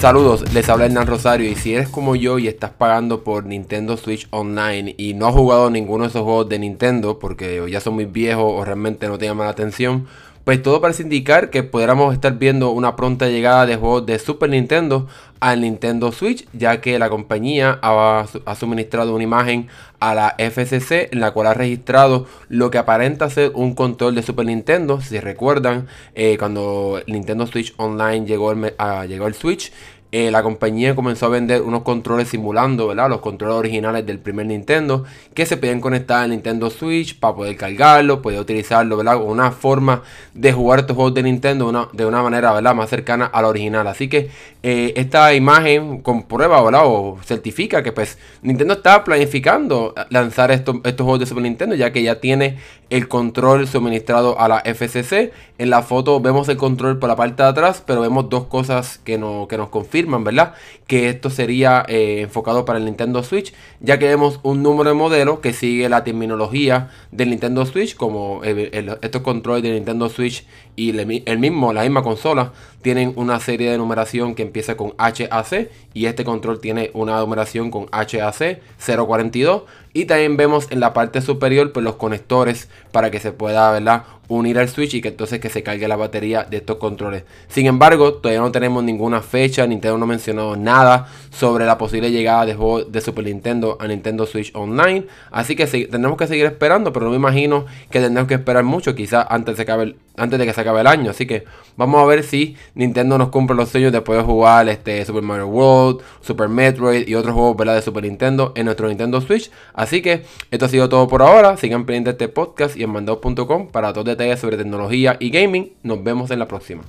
Saludos, les habla Hernán Rosario y si eres como yo y estás pagando por Nintendo Switch Online y no has jugado ninguno de esos juegos de Nintendo porque ya son muy viejos o realmente no te llaman la atención, pues todo parece indicar que podríamos estar viendo una pronta llegada de juegos de Super Nintendo al Nintendo Switch, ya que la compañía ha, suministrado una imagen a la FCC en la cual ha registrado lo que aparenta ser un control de Super Nintendo. Si recuerdan, eh, cuando Nintendo Switch Online llegó llegó el Switch, eh, la compañía comenzó a vender unos controles simulando, ¿verdad? Los controles originales del primer Nintendo que se podían conectar al Nintendo Switch para poder cargarlo, poder utilizarlo, ¿verdad? Una forma de jugar estos juegos de Nintendo de una manera, ¿verdad? Más cercana a la original. Así que eh, esta imagen comprueba, ¿verdad? O certifica que pues Nintendo está planificando lanzar estos, estos juegos de Super Nintendo ya que ya tiene el control suministrado a la FCC. En la foto vemos el control por la parte de atrás, pero vemos dos cosas que, no, que nos confirman ¿verdad? Que esto sería eh, enfocado para el Nintendo Switch, ya que vemos un número de modelos que sigue la terminología del Nintendo Switch, como estos controles de Nintendo Switch y el mismo, la misma consola, tienen una serie de numeración que empieza con HAC y este control tiene una numeración con HAC 042 y también vemos en la parte superior pues, los conectores para que se pueda ¿verdad? Unir al Switch y que entonces que se cargue la batería de estos controles. Sin embargo, todavía no tenemos ninguna fecha, Nintendo no ha mencionado nada sobre la posible llegada de juegos de Super Nintendo a Nintendo Switch Online. Así que tendremos que seguir esperando, pero no me imagino que tendremos que esperar mucho, quizás antes, de que de se acabe el año. Así que vamos a ver si Nintendo nos cumple los sueños de poder jugar este Super Mario World, Super Metroid y otros juegos de Super Nintendo en nuestro Nintendo Switch. Así que esto ha sido todo por ahora. Sigan pendientes de este podcast y en mandado.com para todos sobre tecnología y gaming. Nos vemos en la próxima.